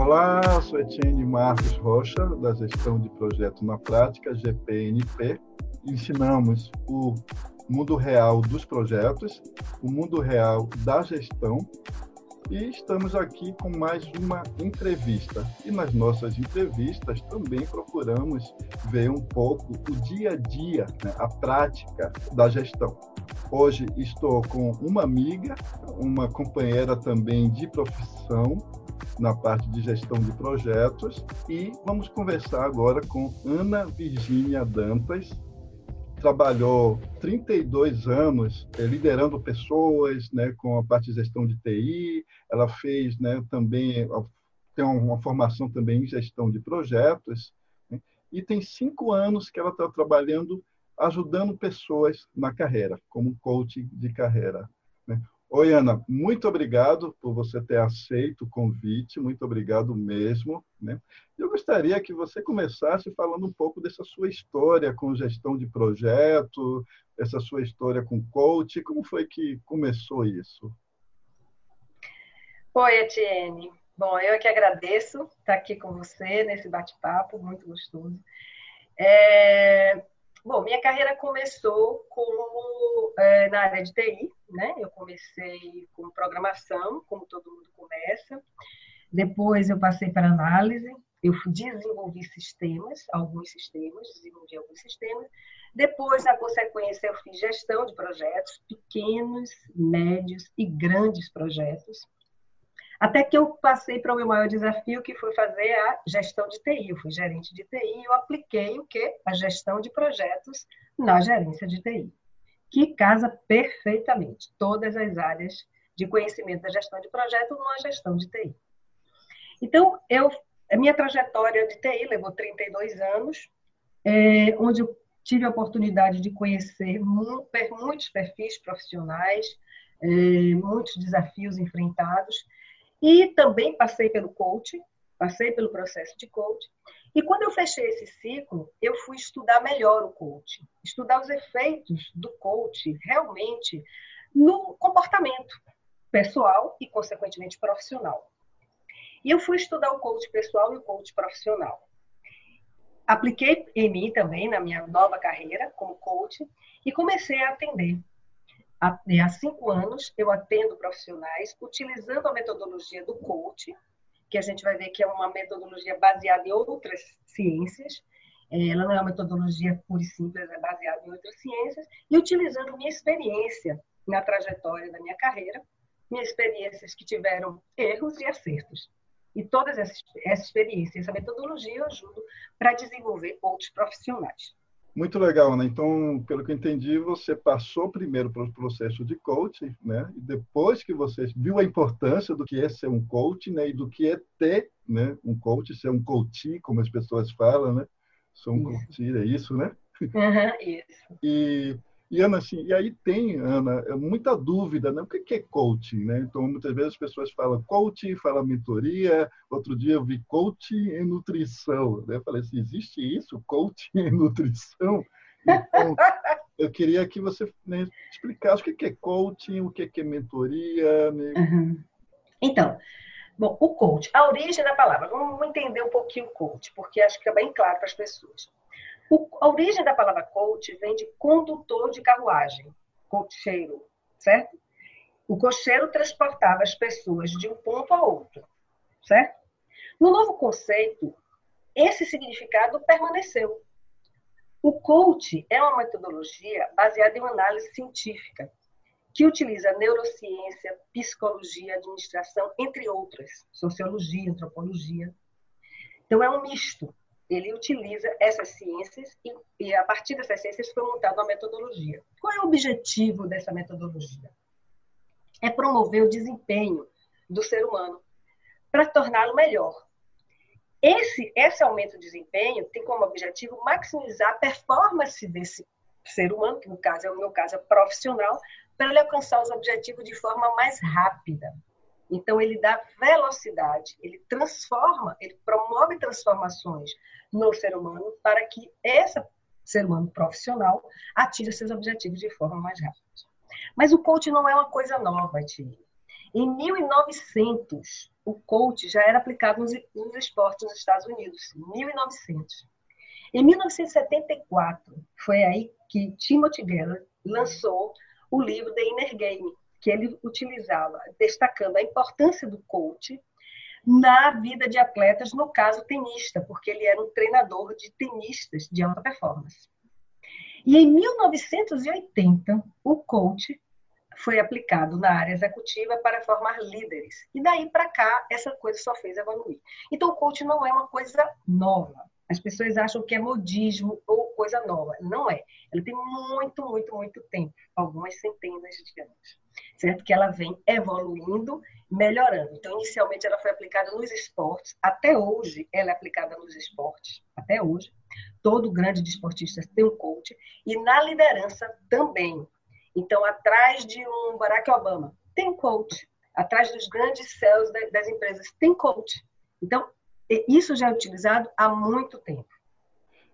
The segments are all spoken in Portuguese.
Olá, sou Etienne Marcos Rocha, da Gestão de Projeto na Prática, GPNP. Ensinamos o mundo real dos projetos, o mundo real da gestão e estamos aqui com mais uma entrevista. E nas nossas entrevistas também procuramos ver um pouco o dia a dia, né, a prática da gestão. Hoje estou com uma amiga, uma companheira também de profissão, na parte de gestão de projetos e vamos conversar agora com Ana Virgínia Dantas. Trabalhou 32 anos eh, liderando pessoas, né, com a parte de gestão de TI. Ela fez, né, também tem uma formação também em gestão de projetos né, e tem cinco anos que ela está trabalhando ajudando pessoas na carreira, como coach de carreira. Né? Oi, Ana, muito obrigado por você ter aceito o convite, muito obrigado mesmo. Né? Eu gostaria que você começasse falando um pouco dessa sua história com gestão de projeto, essa sua história com coach, como foi que começou isso? Oi, Etienne. Bom, eu é que agradeço estar aqui com você nesse bate-papo muito gostoso. É... Bom, minha carreira começou como é, na área de TI, né? Eu comecei com programação, como todo mundo começa. Depois eu passei para análise, eu desenvolvi sistemas, alguns sistemas, desenvolvi alguns sistemas. Depois, na consequência, eu fiz gestão de projetos, pequenos, médios e grandes projetos. Até que eu passei para o meu maior desafio, que foi fazer a gestão de TI. Eu fui gerente de TI e eu apliquei o quê? A gestão de projetos na gerência de TI, que casa perfeitamente todas as áreas de conhecimento da gestão de projeto numa gestão de TI. Então, eu, a minha trajetória de TI levou 32 anos, é, onde eu tive a oportunidade de conhecer muitos perfis profissionais, é, muitos desafios enfrentados, e também passei pelo coach, passei pelo processo de coach. E quando eu fechei esse ciclo, eu fui estudar melhor o coach, estudar os efeitos do coach realmente no comportamento pessoal e, consequentemente, profissional. E eu fui estudar o coach pessoal e o coach profissional. Apliquei em mim também, na minha nova carreira como coach, e comecei a atender há cinco anos eu atendo profissionais utilizando a metodologia do coach, que a gente vai ver que é uma metodologia baseada em outras ciências. É, ela não é uma metodologia pura e simples, é baseada em outras ciências, e utilizando minha experiência na trajetória da minha carreira, minhas experiências que tiveram erros e acertos. E todas essas, essa experiência, essa metodologia eu ajudo para desenvolver outros profissionais. Muito legal, né? Então, pelo que eu entendi, você passou primeiro pelo processo de coaching, né? E depois que você viu a importância do que é ser um coach, né? E do que é ter, né? Um coach, ser um coach, como as pessoas falam, né? Sou um coach, é isso, né? Uhum, isso. E e, Ana, assim, e aí tem, Ana, é muita dúvida, né? O que é coaching, né? Então, muitas vezes as pessoas falam coaching, falam mentoria. Outro dia eu vi coaching em nutrição. Né? Eu falei assim, existe isso? Coaching em nutrição? Então, eu queria que você né, explicasse o que é coaching, o que é mentoria. Né? Uhum. Então, bom, o coach, a origem da palavra, vamos entender um pouquinho o coach, porque acho que é bem claro para as pessoas. O, a origem da palavra coach vem de condutor de carruagem, cocheiro, certo? O cocheiro transportava as pessoas de um ponto a outro, certo? No novo conceito, esse significado permaneceu. O coach é uma metodologia baseada em uma análise científica que utiliza neurociência, psicologia, administração, entre outras, sociologia, antropologia. Então, é um misto ele utiliza essas ciências e, e, a partir dessas ciências foi montada uma metodologia. Qual é o objetivo dessa metodologia? É promover o desempenho do ser humano para torná-lo melhor. Esse, esse aumento de desempenho tem como objetivo maximizar a performance desse ser humano, que no caso é o meu caso é profissional, para ele alcançar os objetivos de forma mais rápida. Então, ele dá velocidade, ele transforma, ele promove transformações no ser humano para que esse ser humano profissional atinja seus objetivos de forma mais rápida. Mas o coaching não é uma coisa nova, Tia. Em 1900, o coach já era aplicado nos, nos esportes nos Estados Unidos, em 1900. Em 1974, foi aí que Timothy Geller lançou o livro The Inner Game, que ele utilizava, destacando a importância do coach na vida de atletas, no caso tenista, porque ele era um treinador de tenistas de alta performance. E em 1980, o coach foi aplicado na área executiva para formar líderes. E daí para cá, essa coisa só fez evoluir. Então, o coach não é uma coisa nova. As pessoas acham que é modismo ou coisa nova. Não é. Ela tem muito, muito, muito tempo algumas centenas de anos certo? Que ela vem evoluindo, melhorando. Então, inicialmente ela foi aplicada nos esportes, até hoje ela é aplicada nos esportes, até hoje. Todo grande desportista tem um coach e na liderança também. Então, atrás de um Barack Obama, tem coach. Atrás dos grandes céus das empresas, tem coach. Então, isso já é utilizado há muito tempo.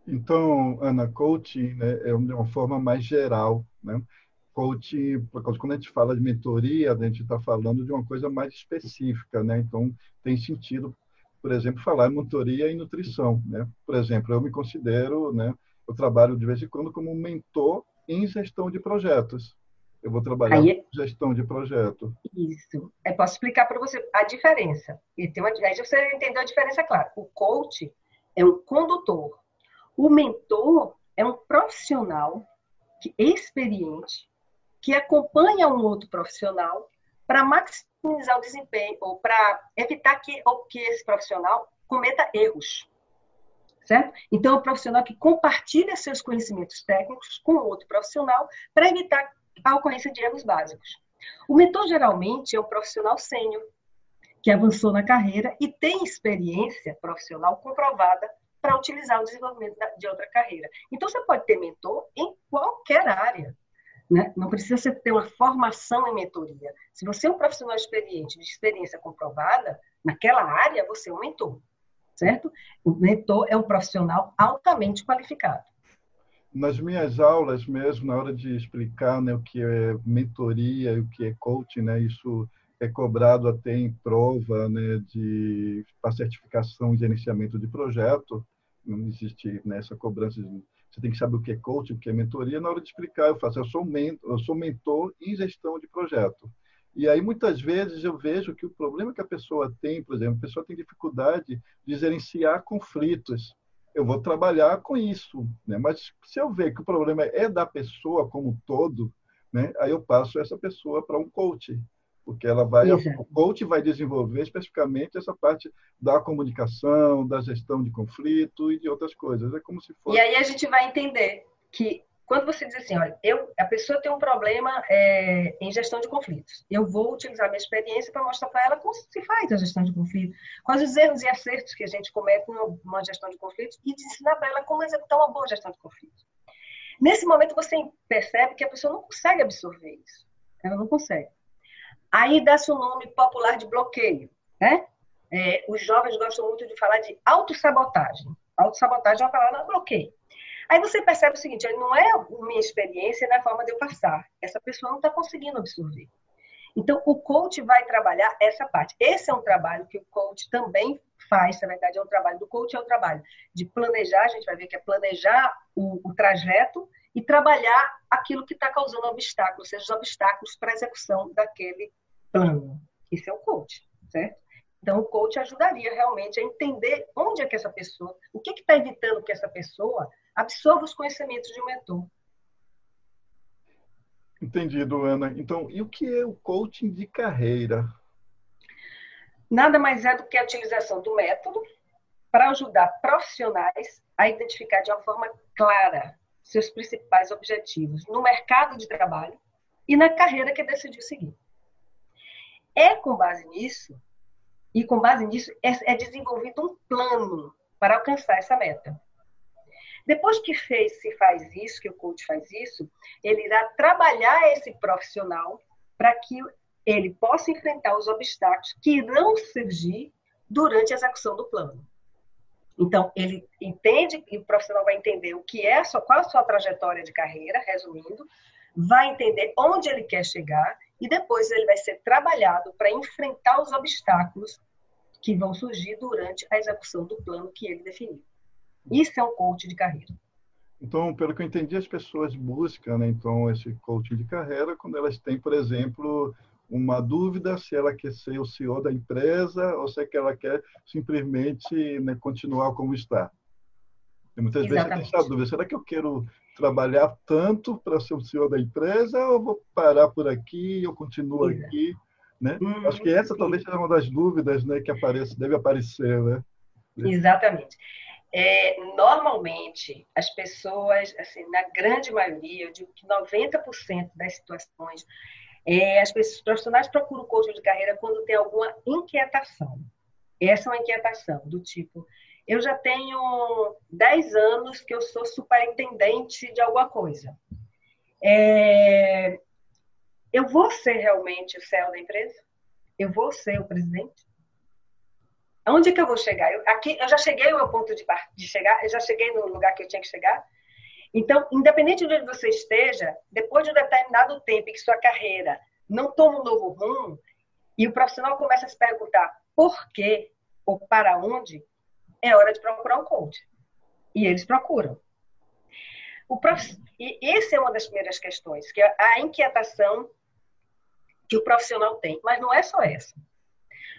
Então, Ana, coaching né, é uma forma mais geral, né? Coaching, quando a gente fala de mentoria, a gente está falando de uma coisa mais específica, né? Então, tem sentido, por exemplo, falar em mentoria e nutrição, né? Por exemplo, eu me considero, né? Eu trabalho de vez em quando como mentor em gestão de projetos. Eu vou trabalhar Aí, com gestão de projeto. Isso. Eu posso explicar para você a diferença. E tem uma, aí você entendeu a diferença, claro. O coach é um condutor. O mentor é um profissional que, experiente que acompanha um outro profissional para maximizar o desempenho ou para evitar que, ou que esse profissional cometa erros. Certo? Então, é um profissional que compartilha seus conhecimentos técnicos com outro profissional para evitar a ocorrência de erros básicos. O mentor geralmente é um profissional sênior que avançou na carreira e tem experiência profissional comprovada para utilizar o desenvolvimento de outra carreira. Então, você pode ter mentor em qualquer área. Né? Não precisa ter uma formação em mentoria. Se você é um profissional experiente, de experiência comprovada, naquela área, você é um mentor. Certo? O mentor é um profissional altamente qualificado. Nas minhas aulas mesmo, na hora de explicar né, o que é mentoria e o que é coaching, né, isso é cobrado até em prova né, de para certificação de gerenciamento de projeto não existe nessa cobrança de você tem que saber o que é coaching, o que é mentoria. Na hora de explicar, eu faço, eu sou mentor, eu sou mentor em gestão de projeto. E aí, muitas vezes, eu vejo que o problema que a pessoa tem, por exemplo, a pessoa tem dificuldade de gerenciar conflitos. Eu vou trabalhar com isso, né? mas se eu ver que o problema é da pessoa como um todo, né? aí eu passo essa pessoa para um coach porque ela vai, Exato. o coach vai desenvolver especificamente essa parte da comunicação, da gestão de conflito e de outras coisas. É como se fosse. E aí a gente vai entender que quando você diz assim, olha, eu, a pessoa tem um problema é, em gestão de conflitos, eu vou utilizar minha experiência para mostrar para ela como se faz a gestão de conflitos, quais os erros e acertos que a gente comete numa gestão de conflitos e ensinar para ela como executar uma boa gestão de conflitos. Nesse momento você percebe que a pessoa não consegue absorver isso, ela não consegue. Aí dá-se o nome popular de bloqueio. Né? É, os jovens gostam muito de falar de autossabotagem. Autossabotagem é uma palavra bloqueio. Aí você percebe o seguinte: não é minha experiência, não é a forma de eu passar. Essa pessoa não está conseguindo absorver. Então, o coach vai trabalhar essa parte. Esse é um trabalho que o coach também faz, na verdade, é um trabalho do coach, é um trabalho de planejar, a gente vai ver que é planejar o, o trajeto e trabalhar aquilo que está causando obstáculos, seja os obstáculos para a execução daquele plano. Isso é o coach, certo? Então, o coach ajudaria realmente a entender onde é que essa pessoa, o que está evitando que essa pessoa absorva os conhecimentos de um mentor. Entendido, Ana. Então, e o que é o coaching de carreira? Nada mais é do que a utilização do método para ajudar profissionais a identificar de uma forma clara seus principais objetivos no mercado de trabalho e na carreira que decidiu seguir. É com base nisso, e com base nisso é, é desenvolvido um plano para alcançar essa meta. Depois que fez, se faz isso, que o coach faz isso, ele irá trabalhar esse profissional para que ele possa enfrentar os obstáculos que irão surgir durante a execução do plano. Então, ele entende, e o profissional vai entender o que é, qual a sua trajetória de carreira, resumindo, vai entender onde ele quer chegar e depois ele vai ser trabalhado para enfrentar os obstáculos que vão surgir durante a execução do plano que ele definiu. Isso é um coach de carreira. Então, pelo que eu entendi, as pessoas buscam, né, então, esse coaching de carreira quando elas têm, por exemplo, uma dúvida se ela quer ser o CEO da empresa ou se é ela quer simplesmente né, continuar como está. E muitas Exatamente. vezes tem essa dúvida: será que eu quero trabalhar tanto para ser o CEO da empresa ou vou parar por aqui eu continuo Exato. aqui? Né? Hum, Acho que essa sim. talvez seja uma das dúvidas né, que aparece, deve aparecer. Né? Exatamente. É, normalmente, as pessoas, assim, na grande maioria, eu digo que 90% das situações, é, as pessoas, os profissionais procuram coach de carreira quando tem alguma inquietação. Essa é uma inquietação do tipo, eu já tenho 10 anos que eu sou superintendente de alguma coisa. É, eu vou ser realmente o CEO da empresa? Eu vou ser o presidente? Onde que eu vou chegar? Eu, aqui, eu já cheguei ao meu ponto de, de chegar, eu já cheguei no lugar que eu tinha que chegar. Então, independente de onde você esteja, depois de um determinado tempo em que sua carreira não toma um novo rumo, e o profissional começa a se perguntar por quê ou para onde, é hora de procurar um coach. E eles procuram. O prof... E essa é uma das primeiras questões, que é a inquietação que o profissional tem. Mas não é só essa.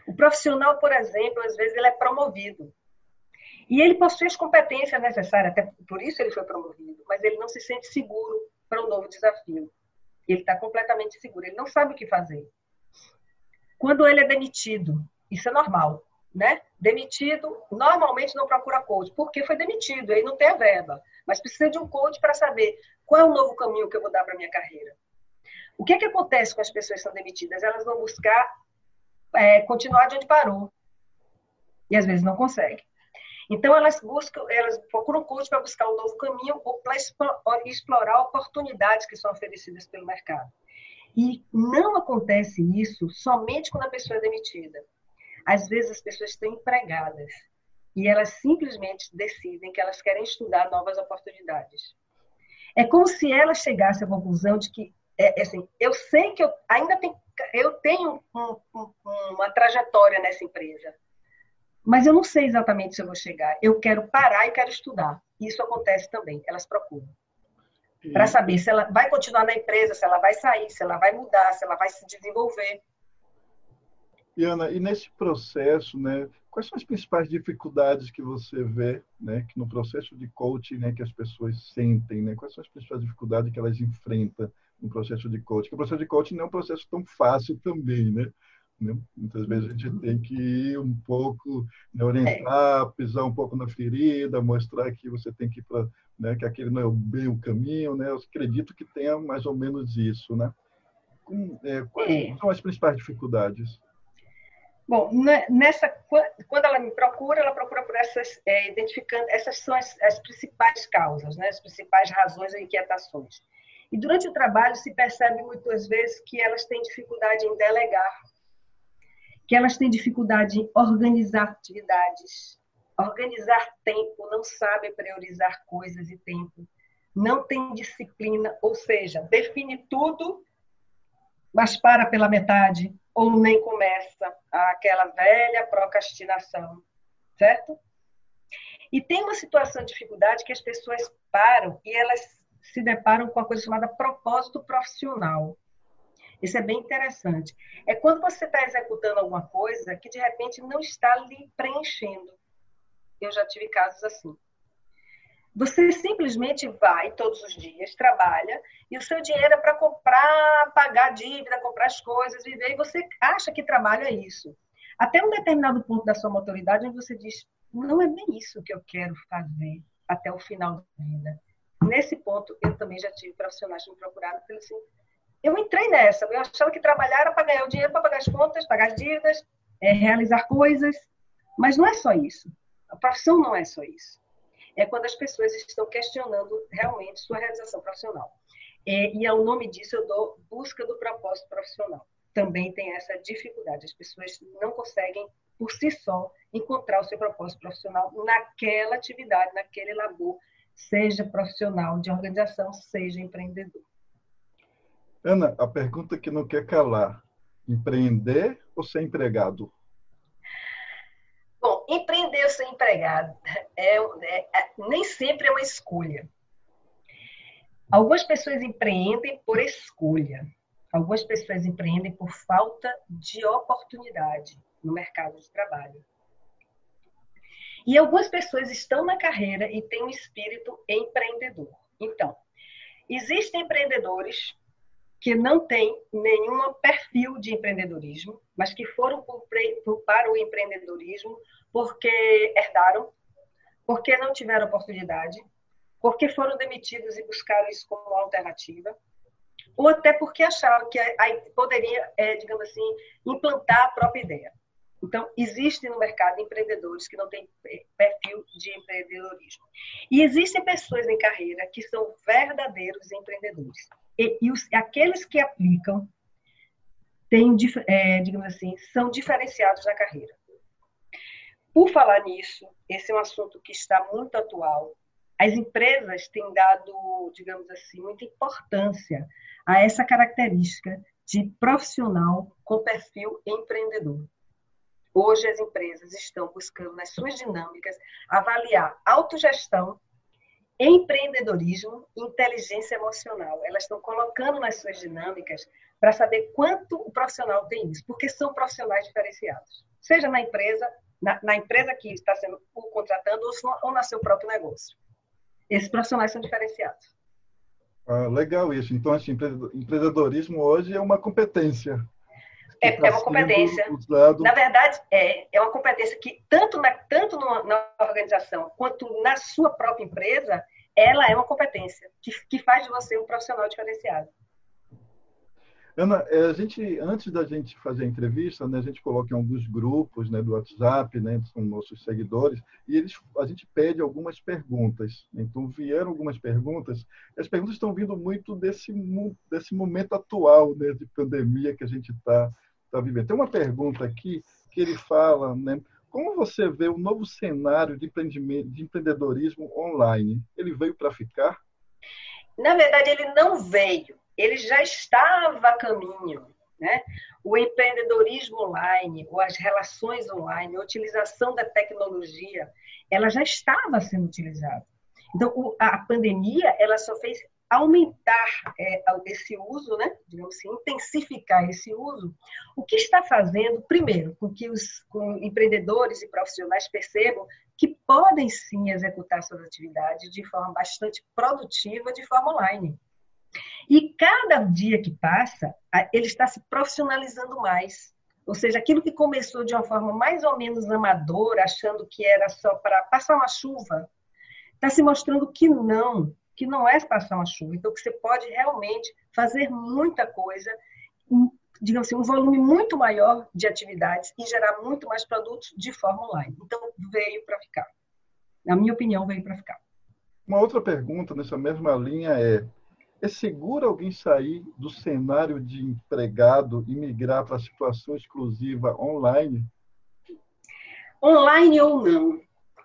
O profissional, por exemplo, às vezes ele é promovido. E ele possui as competências necessárias, até por isso ele foi promovido, mas ele não se sente seguro para um novo desafio. Ele está completamente seguro, ele não sabe o que fazer. Quando ele é demitido, isso é normal né? Demitido, normalmente não procura coach, porque foi demitido, aí não tem a verba. Mas precisa de um coach para saber qual é o novo caminho que eu vou dar para minha carreira. O que, é que acontece com as pessoas que são demitidas? Elas vão buscar é, continuar de onde parou. E às vezes não conseguem. Então elas buscam, elas procuram coach para buscar um novo caminho ou para explorar oportunidades que são oferecidas pelo mercado. E não acontece isso somente quando a pessoa é demitida. Às vezes as pessoas estão empregadas e elas simplesmente decidem que elas querem estudar novas oportunidades. É como se elas chegassem à conclusão de que, é, é assim, eu sei que eu ainda tenho, eu tenho um, um, uma trajetória nessa empresa, mas eu não sei exatamente se eu vou chegar. Eu quero parar e quero estudar. Isso acontece também. Elas procuram para saber se ela vai continuar na empresa, se ela vai sair, se ela vai mudar, se ela vai se desenvolver. E Ana, e nesse processo, né, quais são as principais dificuldades que você vê, né, que no processo de coaching, né, que as pessoas sentem, né? Quais são as principais dificuldades que elas enfrentam no processo de coaching? Porque o processo de coaching não é um processo tão fácil também, né? né? Muitas vezes a gente tem que ir um pouco, né, orientar, pisar um pouco na ferida, mostrar que você tem que ir para, né, que aquele não é bem o caminho, né? Eu acredito que tenha mais ou menos isso, né? Com, é, quais é. são as principais dificuldades? Bom, nessa, quando ela me procura, ela procura por essas, é, identificando, essas são as, as, principais causas, né, as principais razões ou inquietações. E durante o trabalho se percebe muitas vezes que elas têm dificuldade em delegar, que elas têm dificuldade em organizar atividades, organizar tempo, não sabem priorizar coisas e tempo, não tem disciplina, ou seja, define tudo, mas para pela metade, ou nem começa aquela velha procrastinação, certo? E tem uma situação de dificuldade que as pessoas param e elas se deparam com uma coisa chamada propósito profissional. Isso é bem interessante. É quando você está executando alguma coisa que de repente não está lhe preenchendo. Eu já tive casos assim. Você simplesmente vai todos os dias, trabalha, e o seu dinheiro é para comprar, pagar dívida, comprar as coisas, viver, e você acha que trabalha isso. Até um determinado ponto da sua maturidade, onde você diz, não é bem isso que eu quero fazer até o final da vida. Nesse ponto, eu também já tive profissionais que me procuraram, porque assim, eu entrei nessa, eu achava que trabalhar era para ganhar o dinheiro para pagar as contas, pagar as dívidas, é, realizar coisas, mas não é só isso. A profissão não é só isso é quando as pessoas estão questionando realmente sua realização profissional. É, e ao nome disso eu dou busca do propósito profissional. Também tem essa dificuldade. As pessoas não conseguem, por si só, encontrar o seu propósito profissional naquela atividade, naquele labor, seja profissional de organização, seja empreendedor. Ana, a pergunta que não quer calar: empreender ou ser empregado? empreender ou ser empregado é, é, é, nem sempre é uma escolha. Algumas pessoas empreendem por escolha. Algumas pessoas empreendem por falta de oportunidade no mercado de trabalho. E algumas pessoas estão na carreira e têm um espírito empreendedor. Então, existem empreendedores que não têm nenhum perfil de empreendedorismo, mas que foram para o empreendedorismo porque herdaram, porque não tiveram oportunidade, porque foram demitidos e buscaram isso como alternativa, ou até porque acharam que poderia, é, digamos assim, implantar a própria ideia. Então, existem no mercado empreendedores que não têm perfil de empreendedorismo. E existem pessoas em carreira que são verdadeiros empreendedores. E, e os, aqueles que aplicam, têm, é, digamos assim, são diferenciados na carreira. Por falar nisso, esse é um assunto que está muito atual. As empresas têm dado, digamos assim, muita importância a essa característica de profissional com perfil empreendedor. Hoje as empresas estão buscando nas suas dinâmicas avaliar autogestão, empreendedorismo e inteligência emocional. Elas estão colocando nas suas dinâmicas para saber quanto o profissional tem isso, porque são profissionais diferenciados. Seja na empresa, na, na empresa que está sendo contratando ou, ou no seu próprio negócio. Esses profissionais são diferenciados. Ah, legal isso. Então, assim, empreendedorismo hoje é uma competência é, é uma competência. Usado... Na verdade, é, é uma competência que, tanto, na, tanto na organização quanto na sua própria empresa, ela é uma competência que, que faz de você um profissional diferenciado. Ana, é, a gente, antes da gente fazer a entrevista, né, a gente coloca em alguns grupos né, do WhatsApp, né, são nossos seguidores, e eles, a gente pede algumas perguntas. Então, vieram algumas perguntas. As perguntas estão vindo muito desse, desse momento atual né, de pandemia que a gente está tá vivendo. Tem uma pergunta aqui que ele fala, né, como você vê o novo cenário de, de empreendedorismo online? Ele veio para ficar? Na verdade, ele não veio ele já estava a caminho. Né? O empreendedorismo online, ou as relações online, a utilização da tecnologia, ela já estava sendo utilizada. Então, a pandemia ela só fez aumentar é, esse uso, né? digamos assim, intensificar esse uso, o que está fazendo, primeiro, com que os com empreendedores e profissionais percebam que podem sim executar suas atividades de forma bastante produtiva, de forma online. E cada dia que passa, ele está se profissionalizando mais. Ou seja, aquilo que começou de uma forma mais ou menos amadora, achando que era só para passar uma chuva, está se mostrando que não, que não é passar uma chuva. Então, que você pode realmente fazer muita coisa, digamos assim, um volume muito maior de atividades e gerar muito mais produtos de forma online. Então, veio para ficar. Na minha opinião, veio para ficar. Uma outra pergunta nessa mesma linha é: é seguro alguém sair do cenário de empregado e migrar para a situação exclusiva online? Online ou não,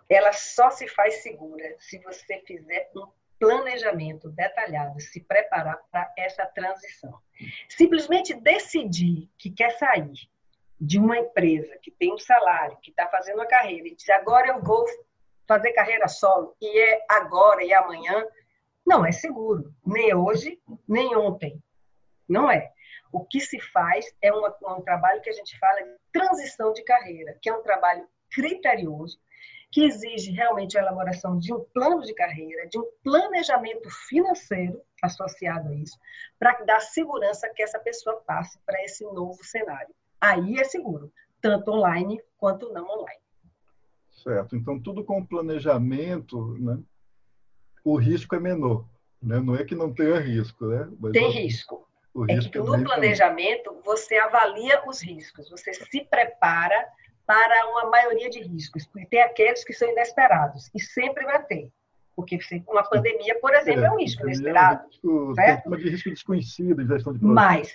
ela só se faz segura se você fizer um planejamento detalhado, se preparar para essa transição. Simplesmente decidir que quer sair de uma empresa que tem um salário, que está fazendo uma carreira, e dizer agora eu vou fazer carreira solo, e é agora e amanhã, não é seguro, nem hoje, nem ontem. Não é. O que se faz é um, um trabalho que a gente fala de transição de carreira, que é um trabalho criterioso, que exige realmente a elaboração de um plano de carreira, de um planejamento financeiro associado a isso, para dar segurança que essa pessoa passe para esse novo cenário. Aí é seguro, tanto online quanto não online. Certo. Então, tudo com planejamento, né? O risco é menor. Né? Não é que não tenha risco, né? Mas tem risco. O é risco que no planejamento tem. você avalia os riscos, você se prepara para uma maioria de riscos, porque tem aqueles que são inesperados, e sempre vai ter. Porque uma pandemia, por exemplo, é, é um risco inesperado. É um risco, certo? de risco desconhecido gestão de projetos. Mas,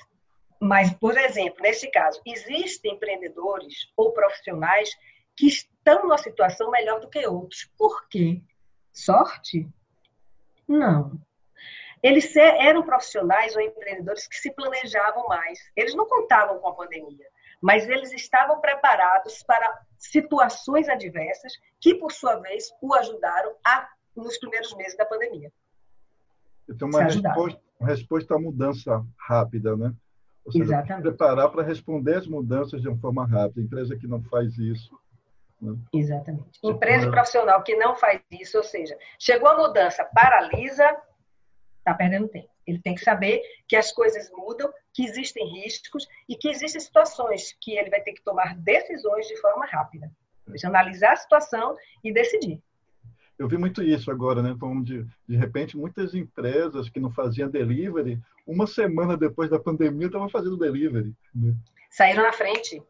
mas, por exemplo, nesse caso, existem empreendedores ou profissionais que estão numa situação melhor do que outros. Por quê? Sorte? Não. eles eram profissionais ou empreendedores que se planejavam mais. Eles não contavam com a pandemia, mas eles estavam preparados para situações adversas que, por sua vez, o ajudaram a, nos primeiros meses da pandemia. Então, uma resposta, uma resposta à mudança rápida, né? Ou seja, Exatamente. preparar para responder às mudanças de uma forma rápida. A empresa que não faz isso. Né? Exatamente. Empresa profissional que não faz isso, ou seja, chegou a mudança, paralisa, está perdendo tempo. Ele tem que saber que as coisas mudam, que existem riscos e que existem situações que ele vai ter que tomar decisões de forma rápida. Seja, analisar a situação e decidir. Eu vi muito isso agora, né? Como de, de repente, muitas empresas que não faziam delivery, uma semana depois da pandemia, estavam fazendo delivery. Né? Saíram na frente.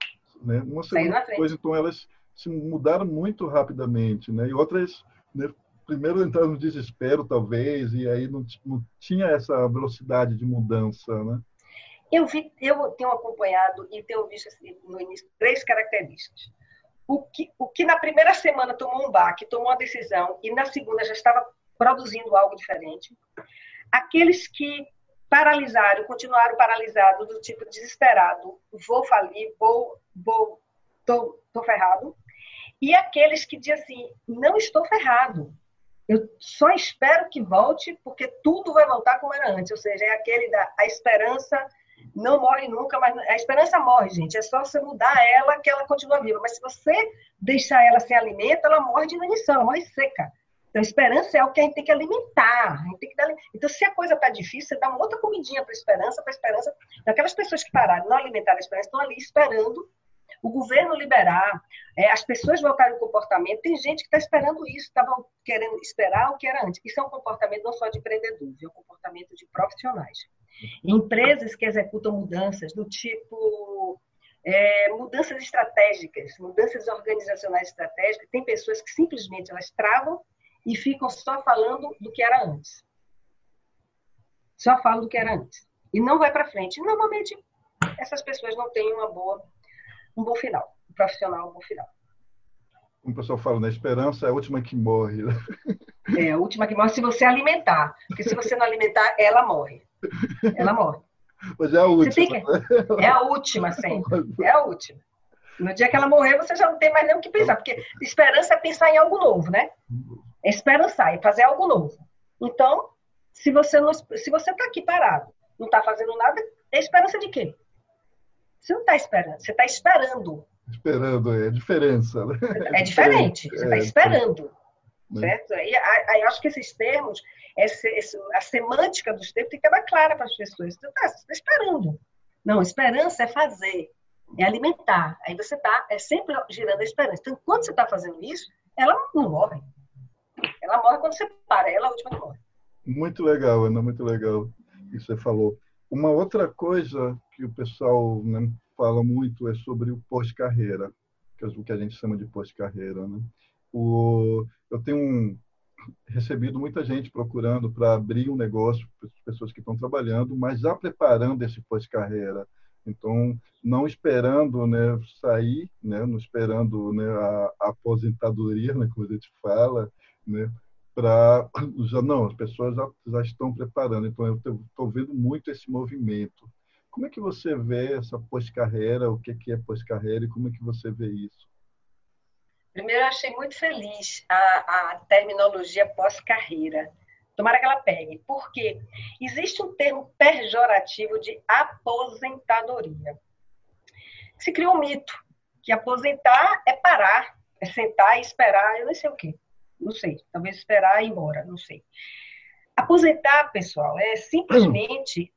Né? Uma semana depois, então, elas se mudaram muito rapidamente, né? E outras, né, primeiro entraram no desespero, talvez, e aí não, não tinha essa velocidade de mudança, né? Eu vi, eu tenho acompanhado e tenho visto assim, no início três características. O que, o que na primeira semana tomou um baque, tomou uma decisão e na segunda já estava produzindo algo diferente. Aqueles que paralisaram, continuaram paralisados do tipo desesperado, vou falir, vou, vou, tô, tô ferrado. E aqueles que dizem assim, não estou ferrado, eu só espero que volte, porque tudo vai voltar como era antes. Ou seja, é aquele da a esperança não morre nunca, mas a esperança morre, gente. É só você mudar ela que ela continua viva. Mas se você deixar ela sem alimento, ela morre de inanição, ela morre seca. Então, esperança é o que a gente tem que alimentar. A gente tem que dar... Então, se a coisa está difícil, você dá uma outra comidinha para a esperança, para a esperança. Aquelas pessoas que pararam, não alimentaram a esperança, estão ali esperando o governo liberar, é, as pessoas voltarem ao comportamento. Tem gente que está esperando isso, estavam querendo esperar o que era antes. Isso é um comportamento não só de empreendedores, é um comportamento de profissionais. Empresas que executam mudanças do tipo é, mudanças estratégicas, mudanças organizacionais estratégicas, tem pessoas que simplesmente elas travam e ficam só falando do que era antes. Só falam do que era antes. E não vai para frente. Normalmente, essas pessoas não têm uma boa um bom final. Um profissional, um bom final. Como o pessoal fala, né? Esperança é a última que morre. É, a última que morre se você alimentar. Porque se você não alimentar, ela morre. Ela morre. Mas é a última. Que... É a última, sempre. É a última. No dia que ela morrer, você já não tem mais nem o que pensar. Porque esperança é pensar em algo novo, né? É esperançar, é fazer algo novo. Então, se você não, se você está aqui parado, não está fazendo nada, é esperança de quê? Você não está esperando, você está esperando. Esperando, é a diferença. Né? É diferente, você está é, esperando. É. Certo? Aí, aí acho que esses termos, essa, essa, a semântica dos termos tem que ficar clara para as pessoas. Você está tá esperando. Não, esperança é fazer, é alimentar. Aí você está é sempre girando a esperança. Então, quando você está fazendo isso, ela não morre. Ela morre quando você para, ela é a última que morre. Muito legal, Ana, muito legal que você falou. Uma outra coisa que o pessoal né, fala muito é sobre o pós-carreira, que é o que a gente chama de pós-carreira. Né? Eu tenho um, recebido muita gente procurando para abrir um negócio, pessoas que estão trabalhando, mas já preparando esse pós-carreira. Então, não esperando né, sair, né, não esperando né, a, a aposentadoria, né, como a gente fala, né, para já não as pessoas já, já estão preparando então eu estou vendo muito esse movimento como é que você vê essa pós-carreira? O que que é pós-carreira e como é que você vê isso? Primeiro eu achei muito feliz a, a terminologia pós-carreira. Tomara que ela pegue porque existe um termo pejorativo de aposentadoria se criou um mito que aposentar é parar é sentar e esperar eu não sei o quê. Não sei, talvez esperar ir embora, não sei. Aposentar, pessoal, é simplesmente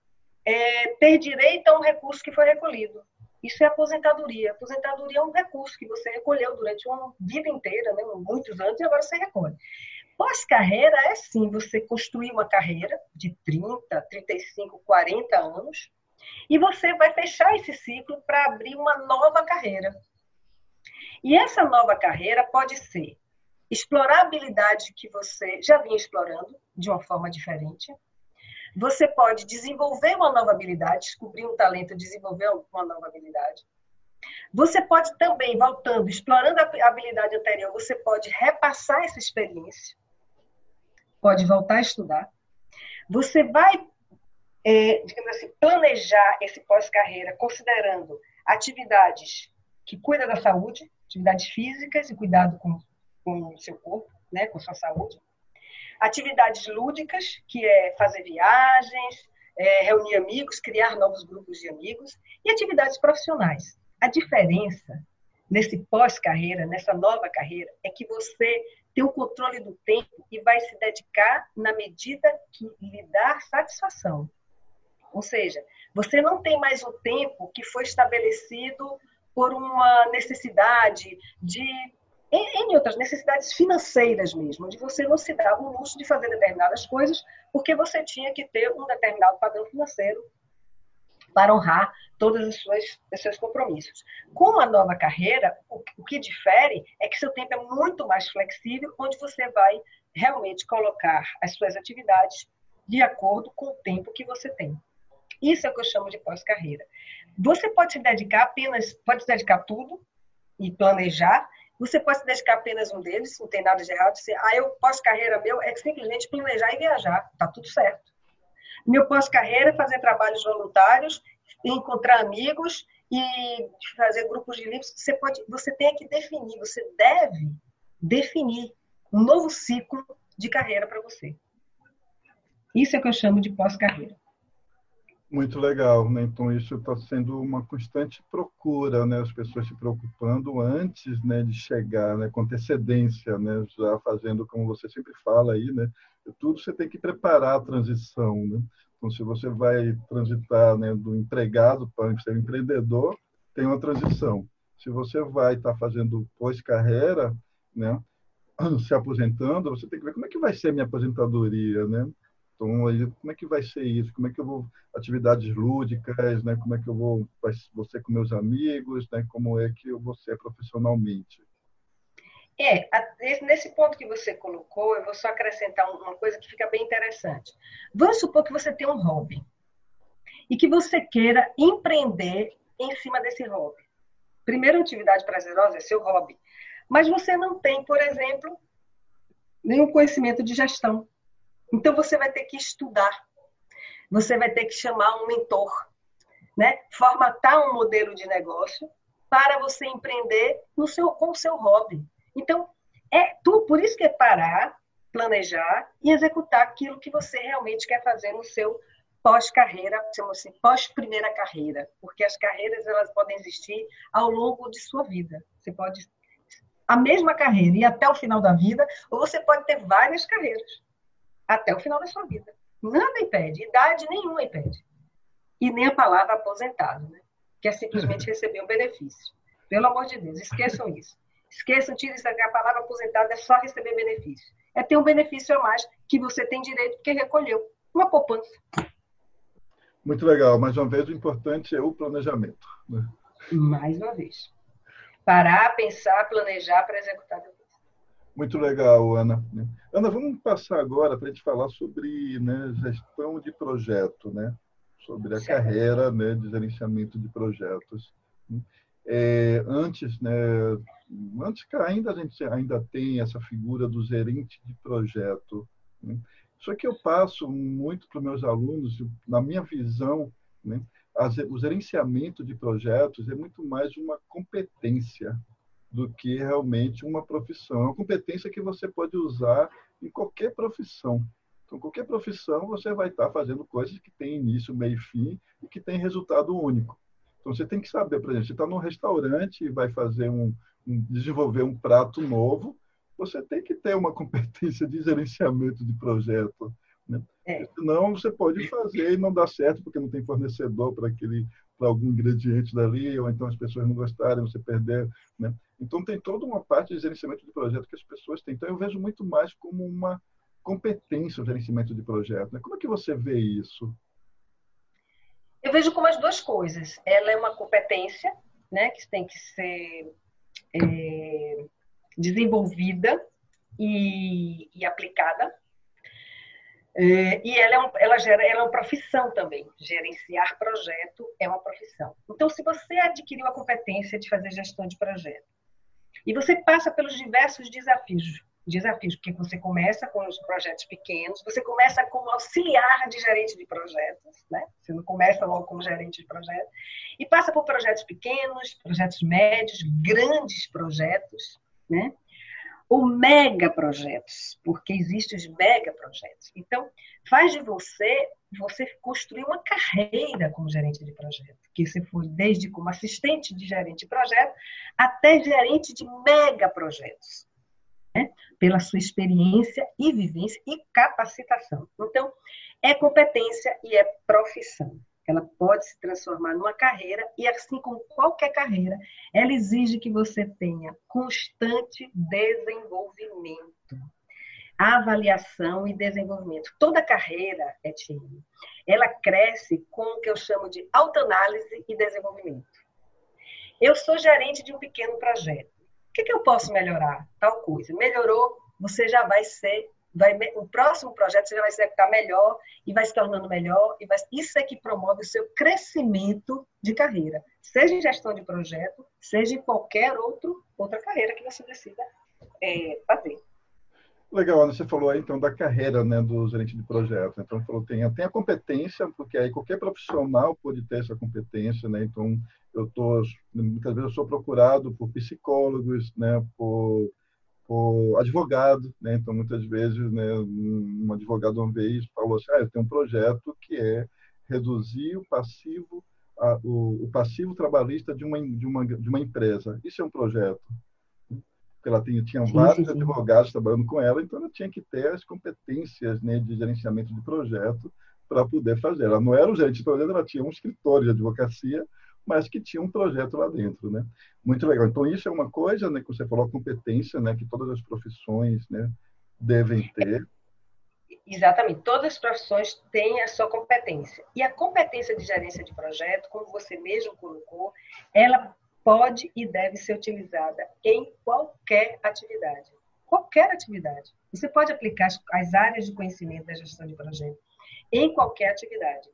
é, ter direito a um recurso que foi recolhido. Isso é aposentadoria. Aposentadoria é um recurso que você recolheu durante uma vida inteira, né, muitos anos, e agora você recolhe. Pós-carreira é sim você construir uma carreira de 30, 35, 40 anos, e você vai fechar esse ciclo para abrir uma nova carreira. E essa nova carreira pode ser explorar a habilidade que você já vinha explorando de uma forma diferente. Você pode desenvolver uma nova habilidade, descobrir um talento, desenvolver uma nova habilidade. Você pode também, voltando, explorando a habilidade anterior, você pode repassar essa experiência. Pode voltar a estudar. Você vai, é, digamos assim, planejar esse pós-carreira considerando atividades que cuidam da saúde, atividades físicas e cuidado com, o seu corpo, né, com sua saúde. Atividades lúdicas, que é fazer viagens, é, reunir amigos, criar novos grupos de amigos. E atividades profissionais. A diferença nesse pós-carreira, nessa nova carreira, é que você tem o controle do tempo e vai se dedicar na medida que lhe dar satisfação. Ou seja, você não tem mais o tempo que foi estabelecido por uma necessidade de em, outras necessidades financeiras mesmo, onde você não se dava o luxo de fazer determinadas coisas porque você tinha que ter um determinado padrão financeiro para honrar todos os seus, os seus compromissos. Com a nova carreira, o, o que difere é que seu tempo é muito mais flexível, onde você vai realmente colocar as suas atividades de acordo com o tempo que você tem. Isso é o que eu chamo de pós-carreira. Você pode se dedicar apenas, pode se dedicar tudo e planejar, você pode se dedicar apenas um deles, não tem nada de errado. Se, ah, eu pós-carreira meu é simplesmente planejar e viajar, tá tudo certo. Meu pós-carreira é fazer trabalhos voluntários, encontrar amigos e fazer grupos de livros. Você pode, você tem que definir, você deve definir um novo ciclo de carreira para você. Isso é o que eu chamo de pós-carreira. Muito legal, né? Então isso está sendo uma constante procura, né? As pessoas se preocupando antes, né, de chegar, né, com antecedência, né? Já fazendo como você sempre fala aí, né? Tudo você tem que preparar a transição, né? Então se você vai transitar, né, do empregado para ser empreendedor, tem uma transição. Se você vai estar tá fazendo pós-carreira, né, se aposentando, você tem que ver como é que vai ser a minha aposentadoria, né? Aí, como é que vai ser isso? Como é que eu vou atividades lúdicas, né? Como é que eu vou você com meus amigos, né? Como é que eu vou ser profissionalmente? É, nesse ponto que você colocou, eu vou só acrescentar uma coisa que fica bem interessante. Vamos supor que você tem um hobby e que você queira empreender em cima desse hobby. Primeira atividade prazerosa é seu hobby, mas você não tem, por exemplo, nenhum conhecimento de gestão então você vai ter que estudar, você vai ter que chamar um mentor, né? formatar um modelo de negócio para você empreender no seu, com o seu hobby. Então, é tu, por isso que é parar, planejar e executar aquilo que você realmente quer fazer no seu pós-carreira, assim, pós-primeira carreira, porque as carreiras elas podem existir ao longo de sua vida. Você pode a mesma carreira e até o final da vida, ou você pode ter várias carreiras até o final da sua vida. Nada impede, idade nenhuma impede. E nem a palavra aposentado, né? que é simplesmente receber um benefício. Pelo amor de Deus, esqueçam isso. Esqueçam, tirem isso a palavra aposentado é só receber benefício. É ter um benefício a mais que você tem direito porque recolheu. Uma poupança. Muito legal. Mais uma vez, o importante é o planejamento. Né? Mais uma vez. Parar, pensar, planejar para executar depois. Muito legal, Ana. Ana, vamos passar agora para a gente falar sobre né, gestão de projeto, né? sobre a carreira né, de gerenciamento de projetos. É, antes, né, antes que ainda a gente ainda tem essa figura do gerente de projeto. Né? Só que eu passo muito para os meus alunos, na minha visão, né, o gerenciamento de projetos é muito mais uma competência do que realmente uma profissão. É uma competência que você pode usar em qualquer profissão. Então, qualquer profissão, você vai estar fazendo coisas que têm início, meio e fim e que têm resultado único. Então, você tem que saber, por exemplo, você está num restaurante e vai fazer um, um, desenvolver um prato novo, você tem que ter uma competência de gerenciamento de projeto. Né? É. Senão, você pode fazer e não dá certo porque não tem fornecedor para aquele para algum ingrediente dali, ou então as pessoas não gostarem, você perder. Né? Então, tem toda uma parte de gerenciamento de projeto que as pessoas têm. Então, eu vejo muito mais como uma competência o gerenciamento de projeto. Né? Como é que você vê isso? Eu vejo como as duas coisas. Ela é uma competência né, que tem que ser é, desenvolvida e, e aplicada é, e ela é, um, ela, gera, ela é uma profissão também. Gerenciar projeto é uma profissão. Então, se você adquiriu a competência de fazer gestão de projeto e você passa pelos diversos desafios desafios, porque você começa com os projetos pequenos, você começa como auxiliar de gerente de projetos, né? Você não começa logo como gerente de projetos, e passa por projetos pequenos, projetos médios, grandes projetos, né? Ou mega projetos, porque existem os mega projetos. Então, faz de você você construir uma carreira como gerente de projeto, que você foi desde como assistente de gerente de projeto até gerente de mega projetos né? pela sua experiência e vivência e capacitação. Então, é competência e é profissão. Ela pode se transformar numa carreira e, assim como qualquer carreira, ela exige que você tenha constante desenvolvimento. Avaliação e desenvolvimento. Toda carreira, Etienne, ela cresce com o que eu chamo de autoanálise e desenvolvimento. Eu sou gerente de um pequeno projeto que, que eu posso melhorar? Tal coisa. Melhorou, você já vai ser, vai, o próximo projeto você já vai executar melhor e vai se tornando melhor. E vai, isso é que promove o seu crescimento de carreira, seja em gestão de projeto, seja em qualquer outro, outra carreira que você decida é, fazer. Legal, Ana, você falou aí então da carreira né, do gerente de projeto. Então, falou tem, tem a competência, porque aí qualquer profissional pode ter essa competência, né? Então, eu tô muitas vezes eu sou procurado por psicólogos, né, por, por advogado, né? Então, muitas vezes, né, um advogado uma vez falou assim: "Ah, eu tenho um projeto que é reduzir o passivo a, o, o passivo trabalhista de uma de uma de uma empresa. Isso é um projeto porque ela tinha, tinha vários sim, sim. advogados trabalhando com ela, então ela tinha que ter as competências né, de gerenciamento de projeto para poder fazer. Ela não era o gerente de projeto, ela tinha um escritório de advocacia, mas que tinha um projeto lá dentro, né? Muito legal. Então isso é uma coisa, né, que você falou, competência, né, que todas as profissões, né, devem ter. Exatamente, todas as profissões têm a sua competência. E a competência de gerência de projeto, como você mesmo colocou, ela pode e deve ser utilizada em qualquer atividade. Qualquer atividade. Você pode aplicar as áreas de conhecimento da gestão de projeto em qualquer atividade.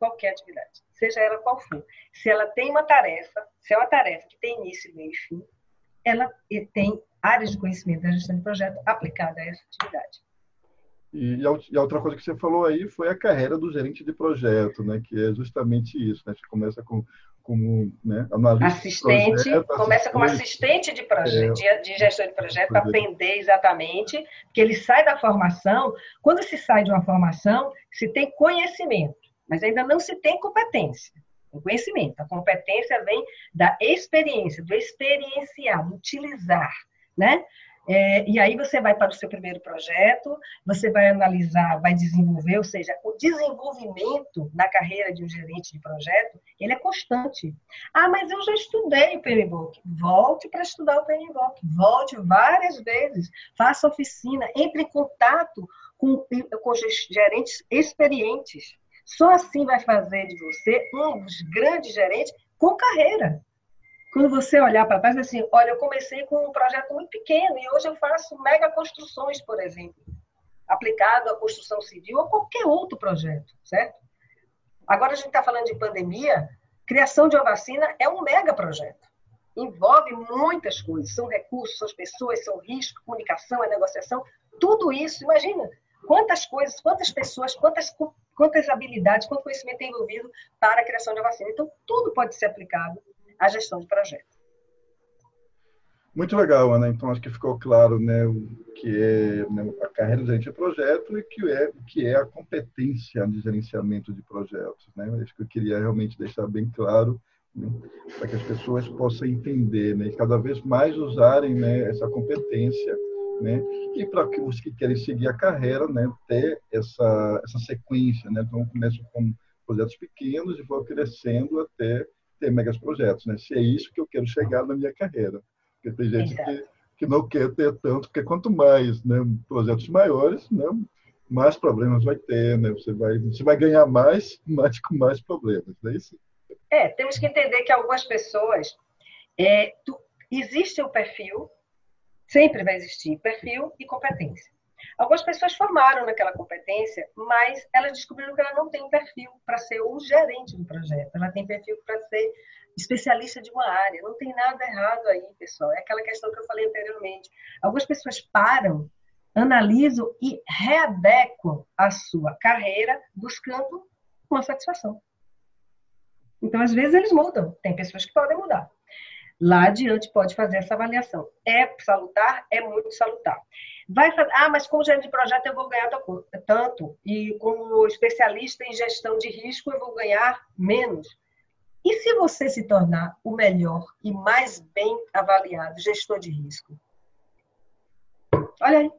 Qualquer atividade, seja ela qual for. Se ela tem uma tarefa, se é uma tarefa que tem início, meio e fim, ela tem áreas de conhecimento da gestão de projeto aplicada a essa atividade. E a, outra coisa que você falou aí foi a carreira do gerente de projeto, né? Que é justamente isso, né? A gente começa com como né, analista assistente, projeto, começa assistente, como assistente de projeto, é, de, gestor de projeto, para aprender exatamente, porque ele sai da formação. Quando se sai de uma formação, se tem conhecimento, mas ainda não se tem competência. O conhecimento, a competência vem da experiência, do experienciar, utilizar, né? É, e aí você vai para o seu primeiro projeto, você vai analisar, vai desenvolver, ou seja, o desenvolvimento na carreira de um gerente de projeto, ele é constante. Ah, mas eu já estudei o PMBOK. Volte para estudar o PMBOK. Volte várias vezes. Faça oficina, entre em contato com, com gerentes experientes. Só assim vai fazer de você um dos grandes gerentes com carreira. Quando você olhar para trás, assim, olha, eu comecei com um projeto muito pequeno e hoje eu faço mega construções, por exemplo, aplicado à construção civil ou qualquer outro projeto, certo? Agora a gente está falando de pandemia, criação de uma vacina é um mega projeto. Envolve muitas coisas, são recursos, são pessoas, são riscos, comunicação, é negociação, tudo isso, imagina quantas coisas, quantas pessoas, quantas, quantas habilidades, quanto conhecimento é envolvido para a criação de uma vacina. Então, tudo pode ser aplicado a gestão de projeto. Muito legal, Ana. Então, acho que ficou claro né, o que é né, a carreira de gerente de projeto e que é, o que é a competência de gerenciamento de projetos. Né? Acho que eu queria realmente deixar bem claro né, para que as pessoas possam entender né, e cada vez mais usarem né, essa competência né, e para os que querem seguir a carreira né, ter essa, essa sequência. Né? Então, começo com projetos pequenos e vou crescendo até ter megas projetos, né? Se é isso que eu quero chegar na minha carreira. Porque tem gente que, que não quer ter tanto, porque quanto mais né, projetos maiores, né, mais problemas vai ter, né? Você vai, você vai ganhar mais, mas com mais problemas, não é isso? É, temos que entender que algumas pessoas, é, tu, existe o um perfil, sempre vai existir perfil e competência. Algumas pessoas formaram naquela competência, mas elas descobriram que ela não tem perfil para ser o gerente do projeto. Ela tem perfil para ser especialista de uma área. Não tem nada errado aí, pessoal. É aquela questão que eu falei anteriormente. Algumas pessoas param analisam e readequam a sua carreira buscando uma satisfação. Então, às vezes, eles mudam. Tem pessoas que podem mudar. Lá adiante pode fazer essa avaliação. É salutar? É muito salutar. Vai fazer, ah, mas como gerente de projeto eu vou ganhar tanto, e como especialista em gestão de risco eu vou ganhar menos. E se você se tornar o melhor e mais bem avaliado gestor de risco? Olha aí.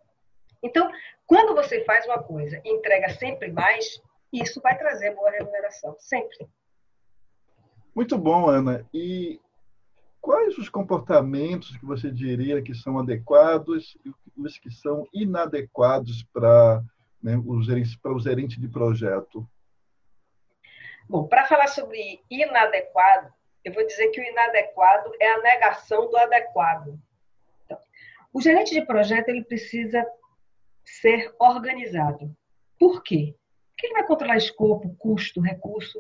Então, quando você faz uma coisa e entrega sempre mais, isso vai trazer boa remuneração, sempre. Muito bom, Ana. E quais os comportamentos que você diria que são adequados e os que são inadequados para né, o, gerente, para de projeto? Bom, para falar sobre inadequado, eu vou dizer que o inadequado é a negação do adequado. Então, o gerente de projeto ele precisa ser organizado. Por quê? Porque ele vai controlar escopo, custo, recurso.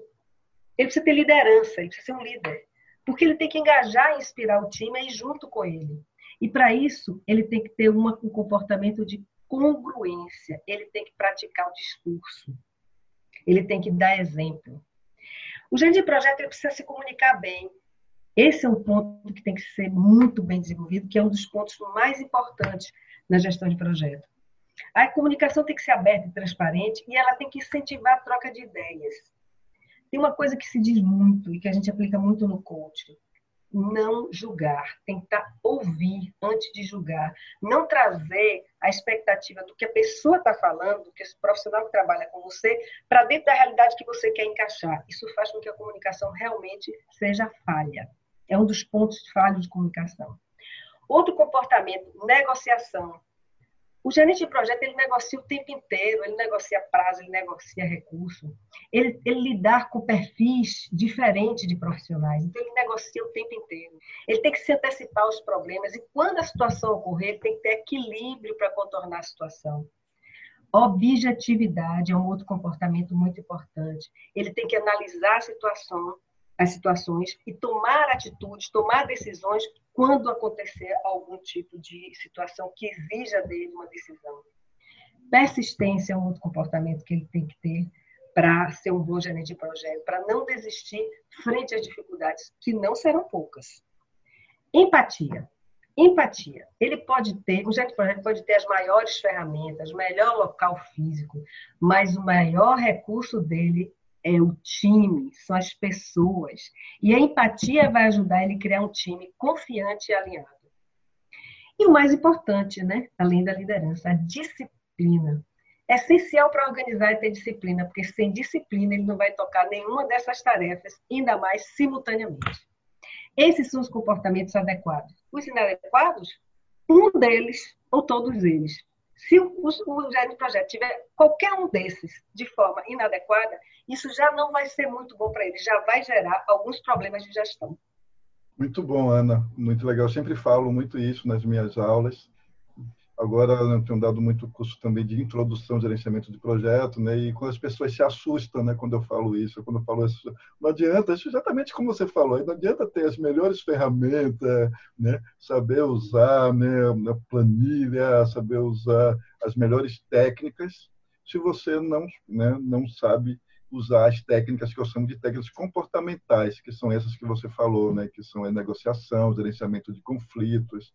Ele precisa ter liderança, ele precisa ser um líder. Porque ele tem que engajar e inspirar o time ir junto com ele. E para isso, ele tem que ter uma, um comportamento de congruência. Ele tem que praticar o discurso. Ele tem que dar exemplo. O gerente de projeto precisa se comunicar bem. Esse é um ponto que tem que ser muito bem desenvolvido, que é um dos pontos mais importantes na gestão de projeto. A comunicação tem que ser aberta e transparente e ela tem que incentivar a troca de ideias. Tem uma coisa que se diz muito e que a gente aplica muito no coaching. Não julgar, tentar ouvir antes de julgar, não trazer a expectativa do que a pessoa está falando, do que esse profissional que trabalha com você, para dentro da realidade que você quer encaixar. Isso faz com que a comunicação realmente seja falha. É um dos pontos falhos de comunicação. Outro comportamento, negociação. O gerente de projeto ele negocia o tempo inteiro, ele negocia prazo, ele negocia recurso, ele, ele lidar com perfis diferentes de profissionais, então ele negocia o tempo inteiro. Ele tem que se antecipar aos problemas e quando a situação ocorrer, ele tem que ter equilíbrio para contornar a situação. Objetividade é um outro comportamento muito importante. Ele tem que analisar a situação, as situações e tomar atitudes, tomar decisões quando acontecer algum tipo de situação que exija dele uma decisão. Persistência é um outro comportamento que ele tem que ter para ser um bom gerente de projeto, para não desistir frente às dificuldades, que não serão poucas. Empatia. Empatia. Ele pode ter, o gerente de projeto pode ter as maiores ferramentas, melhor local físico, mas o maior recurso dele é o time, são as pessoas. E a empatia vai ajudar ele a criar um time confiante e alinhado. E o mais importante, né, além da liderança, a disciplina. É essencial para organizar e ter disciplina, porque sem disciplina ele não vai tocar nenhuma dessas tarefas, ainda mais simultaneamente. Esses são os comportamentos adequados. Os inadequados, um deles ou todos eles. Se o, o gerente de projeto tiver qualquer um desses de forma inadequada, isso já não vai ser muito bom para ele, já vai gerar alguns problemas de gestão. Muito bom, Ana. Muito legal. Eu sempre falo muito isso nas minhas aulas. Agora eu tenho dado muito curso também de introdução gerenciamento de projeto, né? E quando as pessoas se assustam, né? Quando eu falo isso, quando eu falo isso, não adianta, exatamente como você falou, não adianta ter as melhores ferramentas, né? Saber usar, né? A planilha, saber usar as melhores técnicas, se você não, né? Não sabe usar as técnicas que eu chamo de técnicas comportamentais, que são essas que você falou, né? Que são a negociação, gerenciamento de conflitos.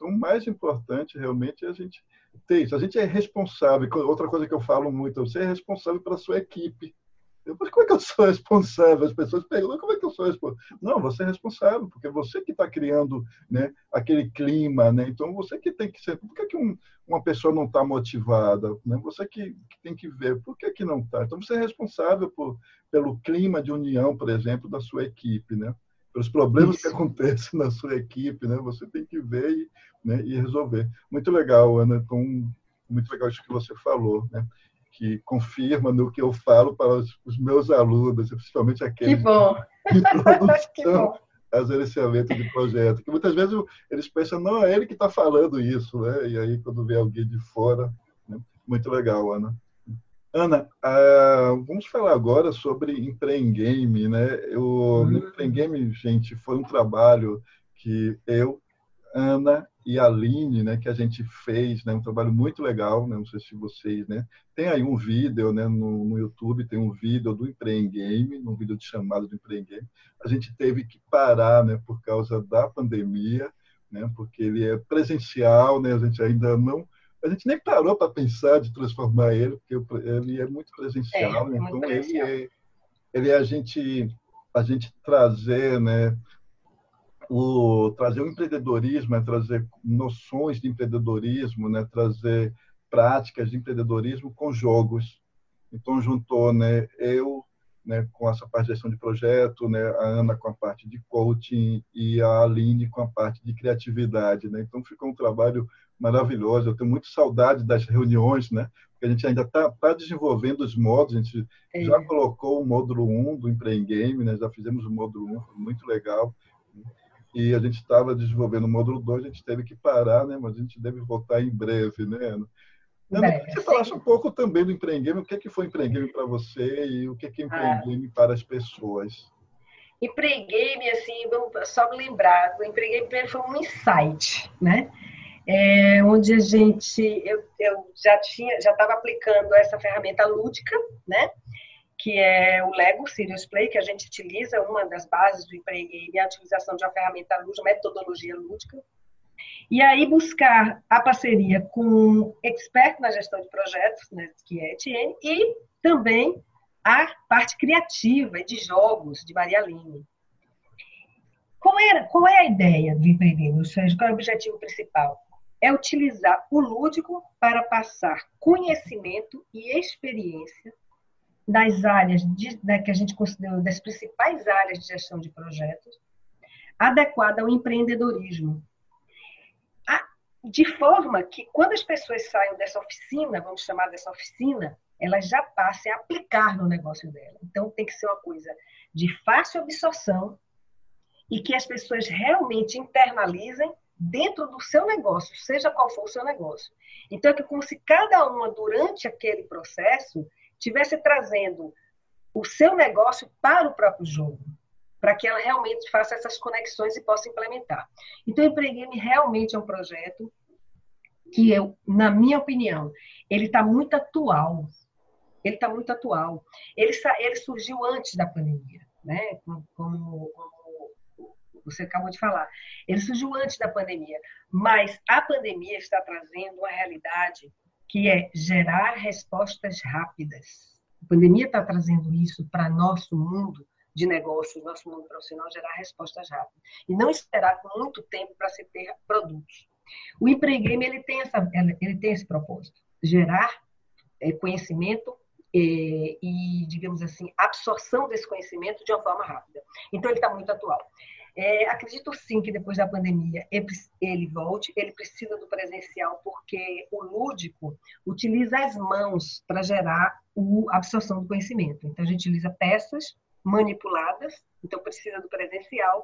Então, o mais importante realmente é a gente ter isso. A gente é responsável. Outra coisa que eu falo muito, você é responsável pela sua equipe. Eu, mas como é que eu sou responsável? As pessoas perguntam como é que eu sou responsável. Não, você é responsável, porque é você que está criando né, aquele clima. Né? Então, você que tem que ser. Por que, que um, uma pessoa não está motivada? Né? Você que, que, tem que ver por que, que não está. Então, você é responsável por, pelo clima de união, por exemplo, da sua equipe. Né? Pelos problemas Isso. que acontecem na sua equipe, né? Você tem que ver e, né, e resolver. Muito legal, Ana. Então, muito legal isso que você falou, né? que confirma no que eu falo para os, os meus alunos, principalmente aqueles que bom. de introdução a gerenciamento de projeto. Que muitas vezes eles pensam, não, é ele que está falando isso, né? E aí, quando vê alguém de fora, né? muito legal, Ana. Ana, uh, vamos falar agora sobre Empreengame, né? O hum. Empreengame, gente, foi um trabalho que eu Ana e a Aline, né, que a gente fez, né, um trabalho muito legal, né, não sei se vocês, né, tem aí um vídeo, né, no, no YouTube, tem um vídeo do Empreem Game, um vídeo de chamado do Empreem Game. A gente teve que parar, né, por causa da pandemia, né, porque ele é presencial, né, a gente ainda não a gente nem parou para pensar de transformar ele, porque ele é muito presencial, é, é então muito presencial. ele é ele é a gente a gente trazer, né, o trazer o empreendedorismo, é trazer noções de empreendedorismo, né, trazer práticas de empreendedorismo com jogos. Então juntou, né, eu, né, com essa parte de gestão de projeto, né, a Ana com a parte de coaching e a Aline com a parte de criatividade, né. Então ficou um trabalho maravilhoso. Eu tenho muito saudade das reuniões, né? Porque a gente ainda está tá desenvolvendo os modos. A gente é. já colocou o módulo 1 do Empreem Game, né? Já fizemos o módulo 1, foi muito legal e a gente estava desenvolvendo o módulo 2, a gente teve que parar, né? mas a gente deve voltar em breve. Né, Ana? Ana, você falasse um pouco também do Empreendgame, o que, é que foi Empreendgame para você e o que é, que é ah. para as pessoas? Empreendgame, assim, só me lembrar, o Empreendgame foi um insight, né? É, onde a gente, eu, eu já tinha, já estava aplicando essa ferramenta lúdica, né? que é o Lego Serious Play, que a gente utiliza, uma das bases do emprego é a utilização de uma ferramenta lúdica, metodologia lúdica. E aí buscar a parceria com um expert na gestão de projetos, né, que é Etienne, e também a parte criativa de jogos de Maria Aline. Qual, era, qual é a ideia do empreendedor? Seja, qual é o objetivo principal? É utilizar o lúdico para passar conhecimento e experiência das áreas de, né, que a gente considera das principais áreas de gestão de projetos, adequada ao empreendedorismo. De forma que, quando as pessoas saiam dessa oficina, vamos chamar dessa oficina, elas já passem a aplicar no negócio dela. Então, tem que ser uma coisa de fácil absorção e que as pessoas realmente internalizem dentro do seu negócio, seja qual for o seu negócio. Então, é como se cada uma, durante aquele processo, tivesse trazendo o seu negócio para o próprio jogo, para que ela realmente faça essas conexões e possa implementar. Então, o Empregame realmente é um projeto que eu, na minha opinião, ele está muito atual. Ele está muito atual. Ele, ele surgiu antes da pandemia, né? Como, como você acabou de falar. Ele surgiu antes da pandemia, mas a pandemia está trazendo uma realidade que é gerar respostas rápidas. A pandemia está trazendo isso para nosso mundo de negócios, nosso mundo profissional, gerar respostas rápidas. E não esperar muito tempo para se ter produtos. O Empregame ele tem, essa, ele tem esse propósito, gerar é, conhecimento é, e, digamos assim, absorção desse conhecimento de uma forma rápida. Então, ele está muito atual. É, acredito sim que depois da pandemia ele, volte, ele precisa do presencial, porque o lúdico utiliza as mãos para gerar a absorção do conhecimento. Então, a gente utiliza peças manipuladas, então precisa do presencial,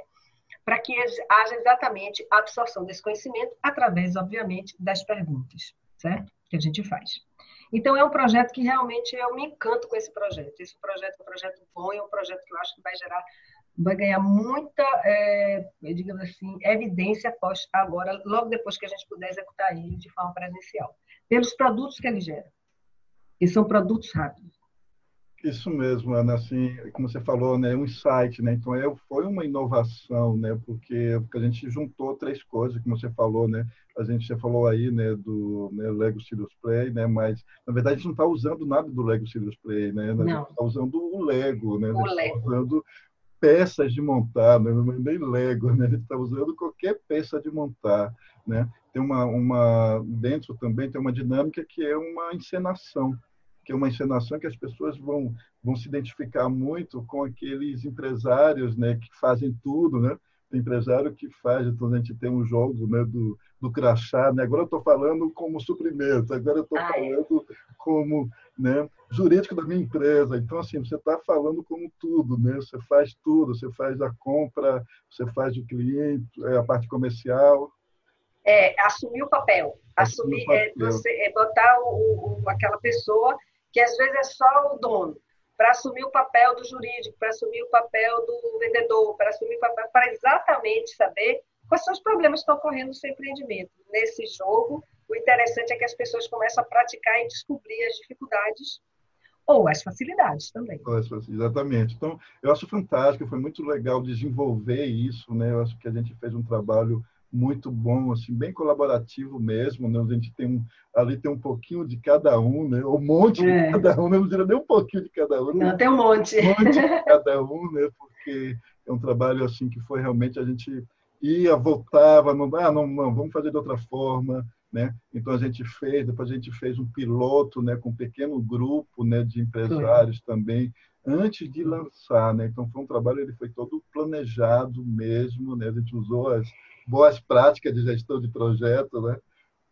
para que haja exatamente a absorção desse conhecimento através, obviamente, das perguntas, certo? Que a gente faz. Então, é um projeto que realmente eu me encanto com esse projeto. Esse projeto é um projeto bom, é um projeto que eu acho que vai gerar vai ganhar muita, é, digamos assim, evidência após agora, logo depois que a gente puder executar ele de forma presencial, pelos produtos que ele gera. E são produtos rápidos. Isso mesmo, Ana, assim, como você falou, né, um insight, né? Então, é, foi uma inovação, né? Porque, porque a gente juntou três coisas, como você falou, né? A gente já falou aí, né, do né, Lego Serious Play, né? Mas, na verdade, a gente não está usando nada do Lego Serious Play, né? A gente está usando o Lego, né? O a gente está usando peças de montar, né? não é nem Lego, né? Ele está usando qualquer peça de montar, né? Tem uma, uma dentro também tem uma dinâmica que é uma encenação, que é uma encenação que as pessoas vão vão se identificar muito com aqueles empresários, né? Que fazem tudo, né? Tem empresário que faz, então a gente tem um jogo, né? Do, do crachá, né? Agora eu estou falando como suprimento, agora eu estou falando como né, jurídico da minha empresa. Então, assim, você está falando como tudo, né? Você faz tudo, você faz a compra, você faz o cliente, é, a parte comercial. É, assumir o papel. Assumir, o é, papel. É, você, é botar o, o, aquela pessoa que às vezes é só o dono, para assumir o papel do jurídico, para assumir o papel do vendedor, para assumir o papel, para exatamente saber quais são os problemas que estão ocorrendo no seu empreendimento. Nesse jogo, o interessante é que as pessoas começam a praticar e descobrir as dificuldades ou as facilidades também. Exatamente. Então, eu acho fantástico, foi muito legal desenvolver isso, né? Eu acho que a gente fez um trabalho muito bom, assim, bem colaborativo mesmo, né? A gente tem um, ali tem um pouquinho de cada um, né? Um monte é. de cada um, né? não diria nem um pouquinho de cada um. Não, tem um monte. Um monte de cada um, né? Porque é um trabalho assim que foi realmente a gente ia, voltava, não, ah, não, não, vamos fazer de outra forma, né? Então a gente fez, depois a gente fez um piloto, né, com um pequeno grupo, né, de empresários também, antes de lançar, né? Então foi um trabalho, ele foi todo planejado mesmo, né? A gente usou as boas práticas de gestão de projeto, né?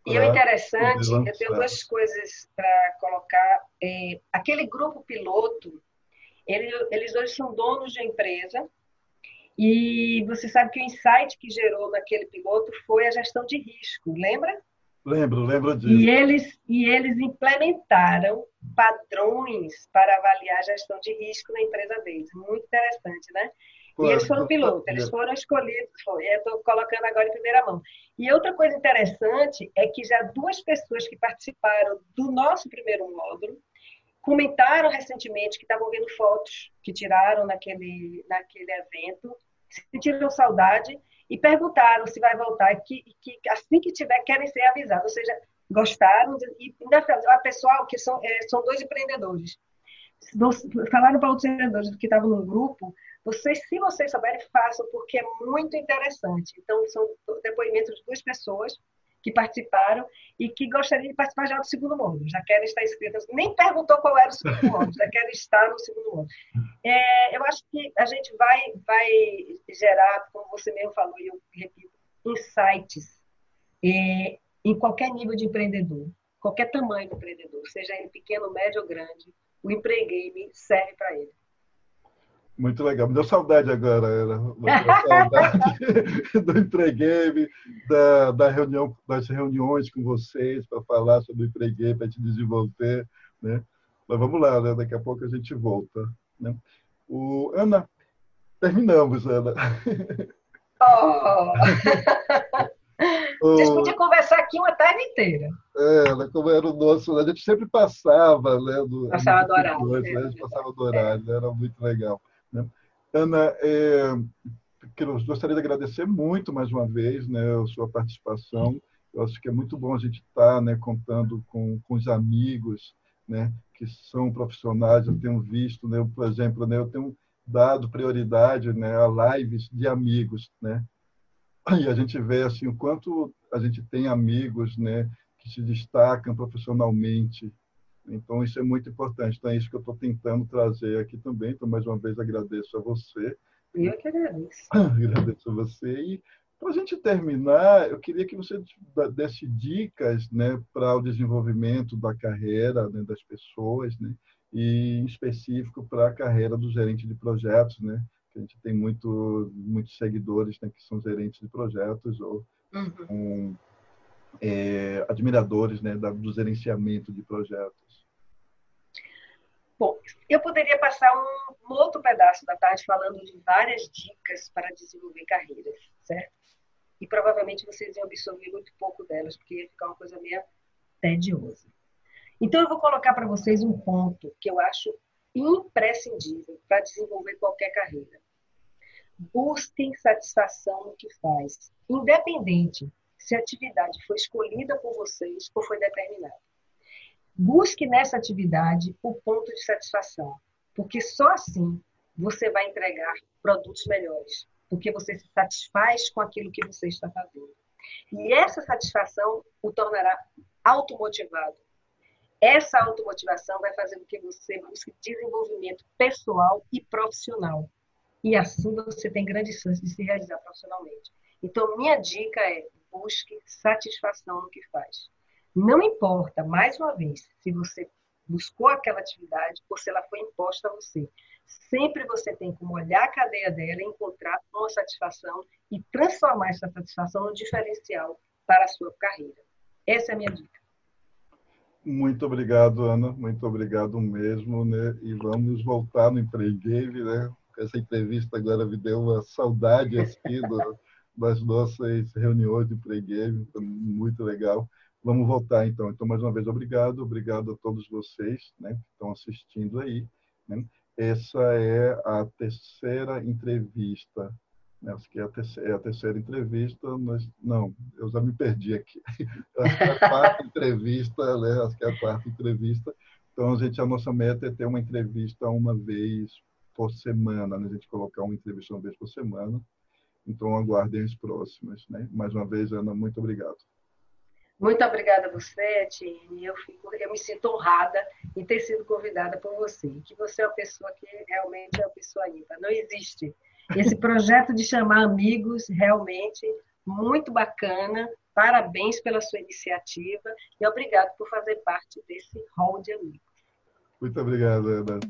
E o interessante, eu tenho duas coisas para colocar. É, aquele grupo piloto, ele, eles hoje são donos de empresa, e você sabe que o insight que gerou naquele piloto foi a gestão de risco, lembra? Lembro, lembro disso. E eles, e eles implementaram padrões para avaliar a gestão de risco na empresa deles. Muito interessante, né? Claro, e eles foram pilotos, eles foram escolhidos, foi, eu estou colocando agora em primeira mão. E outra coisa interessante é que já duas pessoas que participaram do nosso primeiro módulo comentaram recentemente que estavam vendo fotos que tiraram naquele, naquele evento, sentiram saudade e perguntaram se vai voltar, que, que assim que tiver, querem ser avisados. Ou seja, gostaram, e ainda a pessoal que são, é, são dois empreendedores. Falaram para outros empreendedores que estavam no grupo, vocês, se vocês souberem, façam, porque é muito interessante. Então, são depoimentos de duas pessoas que participaram e que gostariam de participar já do segundo módulo, já querem estar inscritas. Nem perguntou qual era o segundo módulo, já querem estar no segundo módulo. É, eu acho que a gente vai, vai gerar, como você mesmo falou, e eu repito, insights é, em qualquer nível de empreendedor, qualquer tamanho de empreendedor, seja ele pequeno, médio ou grande, o Empregame serve para ele. Muito legal. Me deu saudade agora, era. saudade do Empregame, da, da reunião, das reuniões com vocês para falar sobre o Empregame, para te desenvolver. Né? Mas vamos lá, né? daqui a pouco a gente volta. Né? O, Ana, terminamos, Ana. Oh. Vocês podiam conversar aqui uma tarde inteira. É, né, como era o nosso, a gente sempre passava, né? Do, passava do horário. Né, a gente passava do horário, é. era muito legal. Né? Ana, é, gostaria de agradecer muito mais uma vez né, a sua participação. Eu acho que é muito bom a gente estar tá, né, contando com, com os amigos né, que são profissionais. Eu tenho visto, né, por exemplo, né, eu tenho dado prioridade né, a lives de amigos. Né? E a gente vê assim, o quanto a gente tem amigos né, que se destacam profissionalmente então, isso é muito importante. Então, é isso que eu estou tentando trazer aqui também. Então, mais uma vez, agradeço a você. Eu que agradeço. agradeço a você. E, para a gente terminar, eu queria que você desse dicas né, para o desenvolvimento da carreira né, das pessoas, né, e em específico para a carreira do gerente de projetos, né? Que a gente tem muito, muitos seguidores né, que são gerentes de projetos ou uhum. um, é, admiradores né, do gerenciamento de projetos. Bom, eu poderia passar um, um, outro pedaço da tarde falando de várias dicas para desenvolver carreiras, certo? E provavelmente vocês iam absorver muito pouco delas, porque ia ficar uma coisa meio tediosa. Então, eu vou colocar para vocês um ponto que eu acho imprescindível para desenvolver qualquer carreira. Busquem satisfação no que faz, independente se a atividade foi escolhida por vocês ou foi determinada. Busque nessa atividade o ponto de satisfação, porque só assim você vai entregar produtos melhores, porque você se satisfaz com aquilo que você está fazendo. E essa satisfação o tornará automotivado. Essa automotivação vai fazer com que você busque desenvolvimento pessoal e profissional. E assim você tem grandes chances de se realizar profissionalmente. Então, minha dica é busque satisfação no que faz. Não importa, mais uma vez, se você buscou aquela atividade ou se ela foi imposta a você. Sempre você tem como olhar a cadeia dela, encontrar uma satisfação e transformar essa satisfação no diferencial para a sua carreira. Essa é a minha dica. Muito obrigado, Ana. Muito obrigado mesmo, né? E vamos voltar no Empregueve, né? Essa entrevista agora me deu uma saudade aqui do, das nossas reuniões de pregame, muito legal. Vamos voltar então. Então, mais uma vez, obrigado, obrigado a todos vocês né, que estão assistindo aí. Né? Essa é a terceira entrevista. Né? Acho que é a terceira, é a terceira entrevista. Mas, não, eu já me perdi aqui. Acho que é a quarta entrevista, né? Acho que é a quarta entrevista. Então, a gente, a nossa meta é ter uma entrevista uma vez por semana, né? a gente colocar uma entrevista uma vez por semana. Então, aguardem as próximas. Né? Mais uma vez, Ana, muito obrigado. Muito obrigada a você, Tine. Eu, fico, eu me sinto honrada em ter sido convidada por você. Que você é uma pessoa que realmente é uma pessoa ímpar. Não existe. Esse projeto de chamar amigos, realmente, muito bacana. Parabéns pela sua iniciativa e obrigado por fazer parte desse hall de amigos. Muito obrigado, Ana.